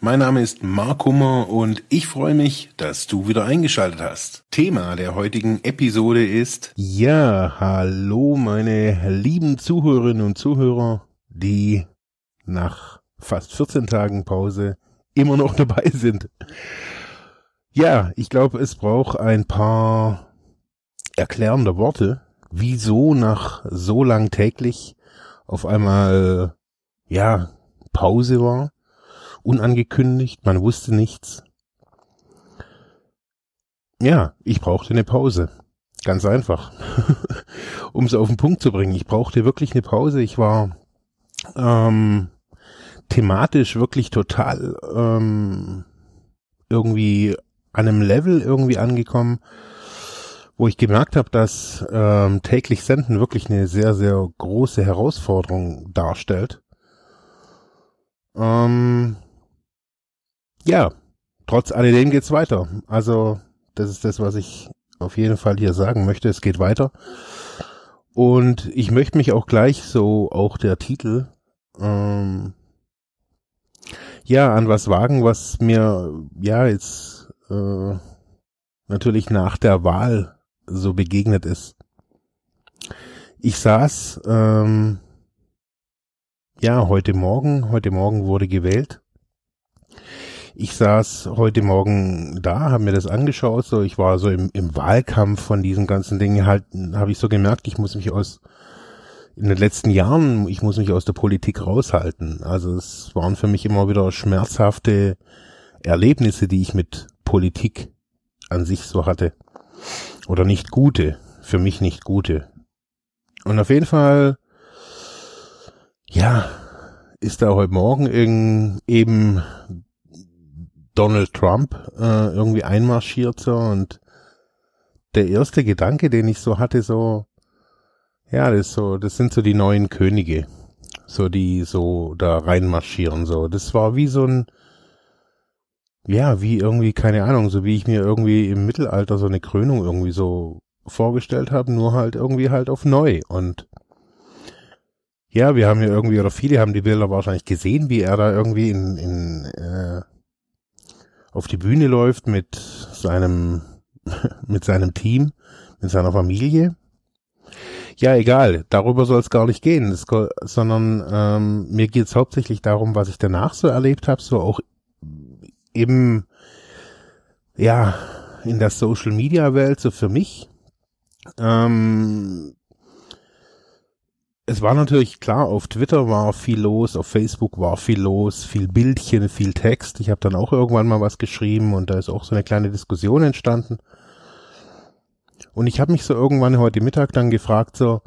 Mein Name ist Mark Hummer und ich freue mich, dass du wieder eingeschaltet hast. Thema der heutigen Episode ist Ja, hallo meine lieben Zuhörerinnen und Zuhörer, die nach fast 14 Tagen Pause immer noch dabei sind. Ja, ich glaube, es braucht ein paar erklärende Worte, wieso nach so lang täglich auf einmal, ja, Pause war, unangekündigt, man wusste nichts. Ja, ich brauchte eine Pause. Ganz einfach. um es auf den Punkt zu bringen. Ich brauchte wirklich eine Pause. Ich war ähm, thematisch wirklich total ähm, irgendwie an einem Level irgendwie angekommen, wo ich gemerkt habe, dass ähm, täglich Senden wirklich eine sehr, sehr große Herausforderung darstellt. Ähm, ja, trotz alledem geht's weiter. Also, das ist das, was ich auf jeden Fall hier sagen möchte. Es geht weiter. Und ich möchte mich auch gleich so, auch der Titel, ähm, ja, an was wagen, was mir, ja, jetzt, äh, natürlich nach der Wahl so begegnet ist. Ich saß ähm, ja heute Morgen, heute Morgen wurde gewählt. Ich saß heute Morgen da, habe mir das angeschaut, so ich war so im, im Wahlkampf von diesen ganzen Dingen halt, habe ich so gemerkt, ich muss mich aus in den letzten Jahren, ich muss mich aus der Politik raushalten. Also es waren für mich immer wieder schmerzhafte Erlebnisse, die ich mit Politik an sich so hatte. Oder nicht gute. Für mich nicht gute. Und auf jeden Fall, ja, ist da heute Morgen eben Donald Trump äh, irgendwie einmarschiert so und der erste Gedanke, den ich so hatte, so, ja, das so, das sind so die neuen Könige, so die so da reinmarschieren, so. Das war wie so ein, ja, wie irgendwie, keine Ahnung, so wie ich mir irgendwie im Mittelalter so eine Krönung irgendwie so vorgestellt habe, nur halt irgendwie halt auf neu. Und ja, wir haben ja irgendwie, oder viele haben die Bilder wahrscheinlich gesehen, wie er da irgendwie in, in äh, auf die Bühne läuft mit seinem, mit seinem Team, mit seiner Familie. Ja, egal, darüber soll es gar nicht gehen, das, sondern ähm, mir geht es hauptsächlich darum, was ich danach so erlebt habe, so auch eben, ja, in der Social Media Welt, so für mich. Ähm, es war natürlich klar, auf Twitter war viel los, auf Facebook war viel los, viel Bildchen, viel Text. Ich habe dann auch irgendwann mal was geschrieben und da ist auch so eine kleine Diskussion entstanden. Und ich habe mich so irgendwann heute Mittag dann gefragt, so,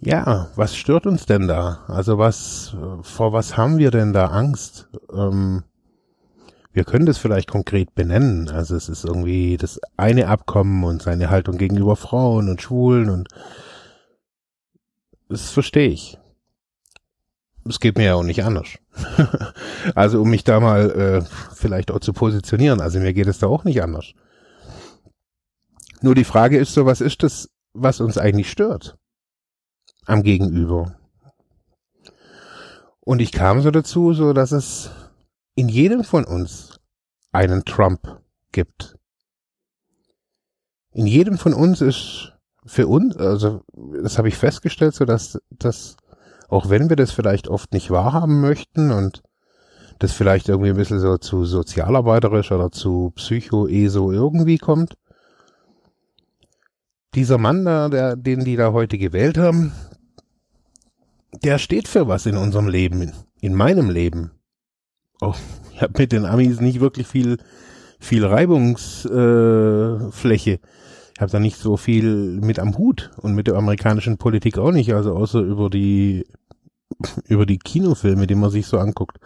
ja, was stört uns denn da? Also was, vor was haben wir denn da Angst? Ähm, wir können das vielleicht konkret benennen. Also es ist irgendwie das eine Abkommen und seine Haltung gegenüber Frauen und Schwulen und das verstehe ich. Es geht mir ja auch nicht anders. also um mich da mal äh, vielleicht auch zu positionieren. Also mir geht es da auch nicht anders. Nur die Frage ist so, was ist das, was uns eigentlich stört am Gegenüber? Und ich kam so dazu, so dass es in jedem von uns einen Trump gibt. In jedem von uns ist für uns, also das habe ich festgestellt, so dass, dass auch wenn wir das vielleicht oft nicht wahrhaben möchten und das vielleicht irgendwie ein bisschen so zu sozialarbeiterisch oder zu psycho-eso irgendwie kommt, dieser Mann da, der, den die da heute gewählt haben, der steht für was in unserem Leben, in meinem Leben oh, ich habe mit den Amis nicht wirklich viel, viel Reibungsfläche. Äh, habe da nicht so viel mit am Hut und mit der amerikanischen Politik auch nicht, also außer über die über die Kinofilme, die man sich so anguckt.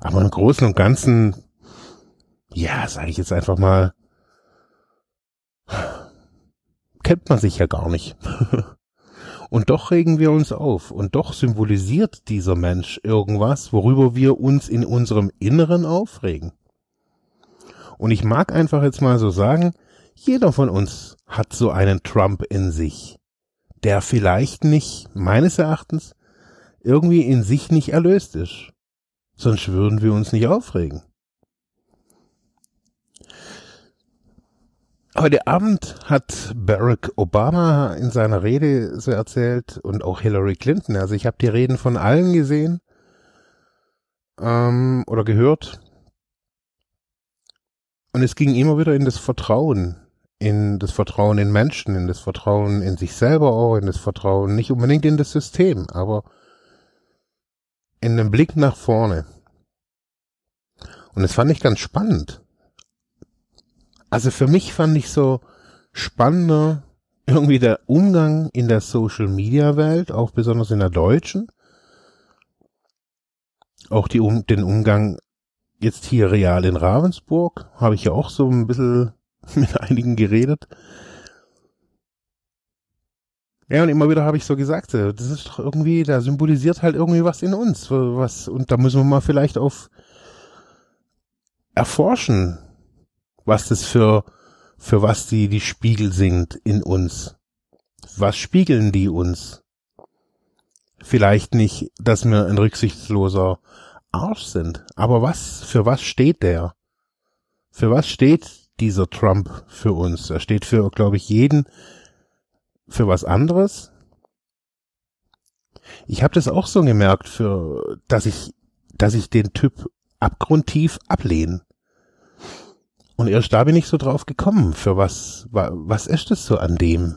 Aber im Großen und Ganzen, ja, sage ich jetzt einfach mal, kennt man sich ja gar nicht. und doch regen wir uns auf und doch symbolisiert dieser Mensch irgendwas, worüber wir uns in unserem Inneren aufregen. Und ich mag einfach jetzt mal so sagen, jeder von uns hat so einen Trump in sich, der vielleicht nicht, meines Erachtens, irgendwie in sich nicht erlöst ist. Sonst würden wir uns nicht aufregen. Heute Abend hat Barack Obama in seiner Rede so erzählt und auch Hillary Clinton. Also ich habe die Reden von allen gesehen ähm, oder gehört. Und es ging immer wieder in das Vertrauen, in das Vertrauen in Menschen, in das Vertrauen in sich selber auch, in das Vertrauen nicht unbedingt in das System, aber in den Blick nach vorne. Und das fand ich ganz spannend. Also für mich fand ich so spannender irgendwie der Umgang in der Social Media Welt, auch besonders in der deutschen. Auch die, den Umgang jetzt hier real in Ravensburg, habe ich ja auch so ein bisschen mit einigen geredet. Ja, und immer wieder habe ich so gesagt, das ist doch irgendwie, da symbolisiert halt irgendwie was in uns, was, und da müssen wir mal vielleicht auf erforschen, was das für, für was die, die Spiegel sind in uns. Was spiegeln die uns? Vielleicht nicht, dass wir ein rücksichtsloser Arsch sind, aber was, für was steht der? Für was steht dieser Trump für uns? Er steht für, glaube ich, jeden, für was anderes. Ich habe das auch so gemerkt, für, dass ich, dass ich den Typ abgrundtief ablehne. Und erst da bin ich so drauf gekommen, für was, was ist das so an dem?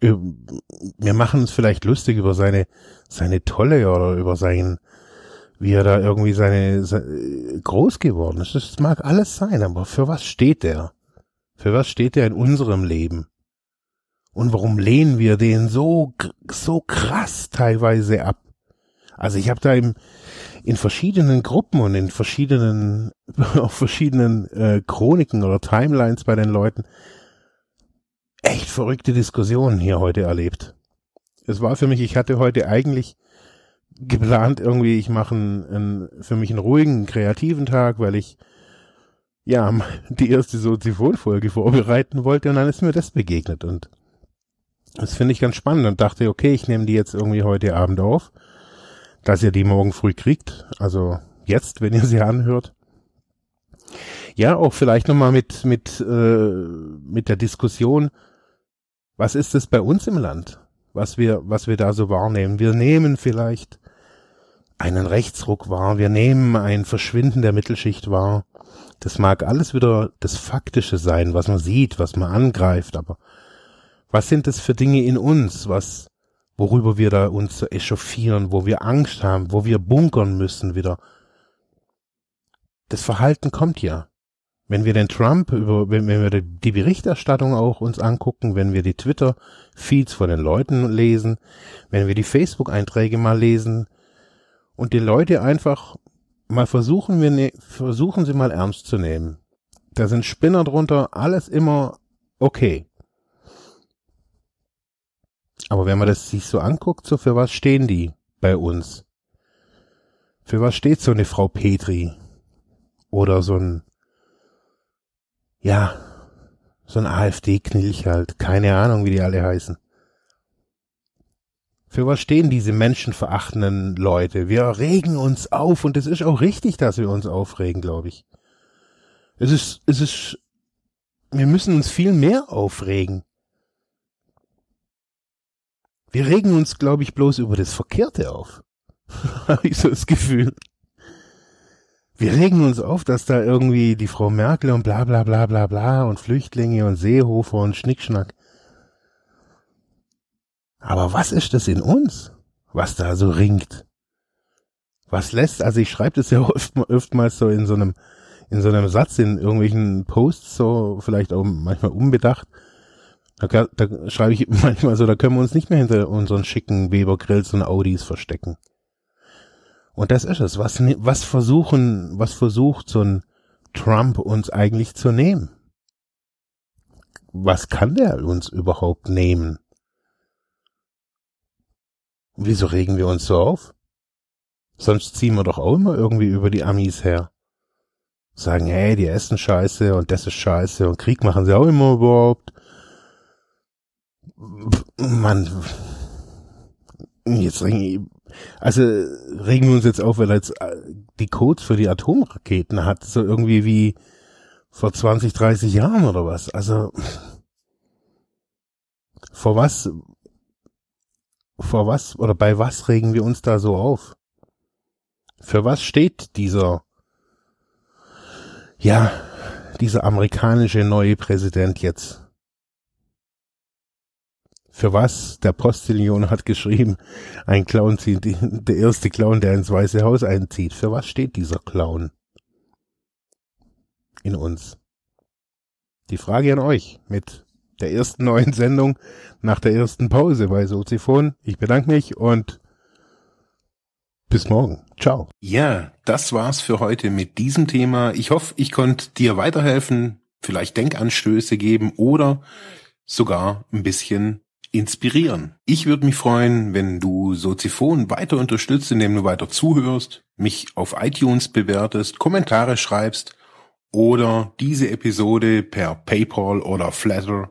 Wir machen uns vielleicht lustig über seine, seine Tolle oder über sein, wie er da irgendwie seine, seine groß geworden ist. Das mag alles sein, aber für was steht der? Für was steht der in unserem Leben? Und warum lehnen wir den so, so krass teilweise ab? Also ich habe da im, in verschiedenen Gruppen und in verschiedenen, auf verschiedenen äh, Chroniken oder Timelines bei den Leuten echt verrückte Diskussionen hier heute erlebt. Es war für mich, ich hatte heute eigentlich geplant, irgendwie, ich mache einen, einen, für mich einen ruhigen, kreativen Tag, weil ich ja die erste Soziphon-Folge vorbereiten wollte und dann ist mir das begegnet und das finde ich ganz spannend und dachte, okay, ich nehme die jetzt irgendwie heute Abend auf dass ihr die morgen früh kriegt. Also jetzt, wenn ihr sie anhört. Ja, auch vielleicht nochmal mit, mit, äh, mit der Diskussion, was ist es bei uns im Land, was wir, was wir da so wahrnehmen. Wir nehmen vielleicht einen Rechtsruck wahr, wir nehmen ein Verschwinden der Mittelschicht wahr. Das mag alles wieder das Faktische sein, was man sieht, was man angreift, aber was sind das für Dinge in uns, was, worüber wir da uns echauffieren, wo wir Angst haben, wo wir bunkern müssen wieder. Das Verhalten kommt ja. Wenn wir den Trump über, wenn, wenn wir die Berichterstattung auch uns angucken, wenn wir die Twitter-Feeds von den Leuten lesen, wenn wir die Facebook-Einträge mal lesen und die Leute einfach mal versuchen wir, ne, versuchen sie mal ernst zu nehmen. Da sind Spinner drunter, alles immer okay. Aber wenn man das sich so anguckt, so für was stehen die bei uns? Für was steht so eine Frau Petri? Oder so ein, ja, so ein AfD-Knilch halt. Keine Ahnung, wie die alle heißen. Für was stehen diese menschenverachtenden Leute? Wir regen uns auf und es ist auch richtig, dass wir uns aufregen, glaube ich. Es ist, es ist, wir müssen uns viel mehr aufregen. Wir regen uns, glaube ich, bloß über das Verkehrte auf. Habe ich so das Gefühl. Wir regen uns auf, dass da irgendwie die Frau Merkel und bla bla bla bla bla und Flüchtlinge und Seehofer und Schnickschnack. Aber was ist das in uns, was da so ringt? Was lässt, also ich schreibe das ja oft, oftmals so in so einem, in so einem Satz, in irgendwelchen Posts, so vielleicht auch manchmal unbedacht, da, da schreibe ich manchmal so, da können wir uns nicht mehr hinter unseren schicken Weber Grills und Audis verstecken. Und das ist es. Was, was versuchen, was versucht so ein Trump uns eigentlich zu nehmen? was kann der uns überhaupt nehmen? Wieso regen wir uns so auf? Sonst ziehen wir doch auch immer irgendwie über die Amis her. Sagen, hey, die essen scheiße und das ist scheiße und Krieg machen sie auch immer überhaupt. Mann, jetzt regen, also regen wir uns jetzt auf, weil er jetzt äh, die Codes für die Atomraketen hat, so irgendwie wie vor 20, 30 Jahren oder was. Also vor was, vor was oder bei was regen wir uns da so auf? Für was steht dieser, ja, dieser amerikanische neue Präsident jetzt? Für was? Der Postillion hat geschrieben, ein Clown zieht, der erste Clown, der ins Weiße Haus einzieht. Für was steht dieser Clown? In uns. Die Frage an euch mit der ersten neuen Sendung nach der ersten Pause bei Soziphon. Ich bedanke mich und bis morgen. Ciao. Ja, das war's für heute mit diesem Thema. Ich hoffe, ich konnte dir weiterhelfen, vielleicht Denkanstöße geben oder sogar ein bisschen inspirieren. Ich würde mich freuen, wenn du Soziphon weiter unterstützt, indem du weiter zuhörst, mich auf iTunes bewertest, Kommentare schreibst oder diese Episode per PayPal oder Flatter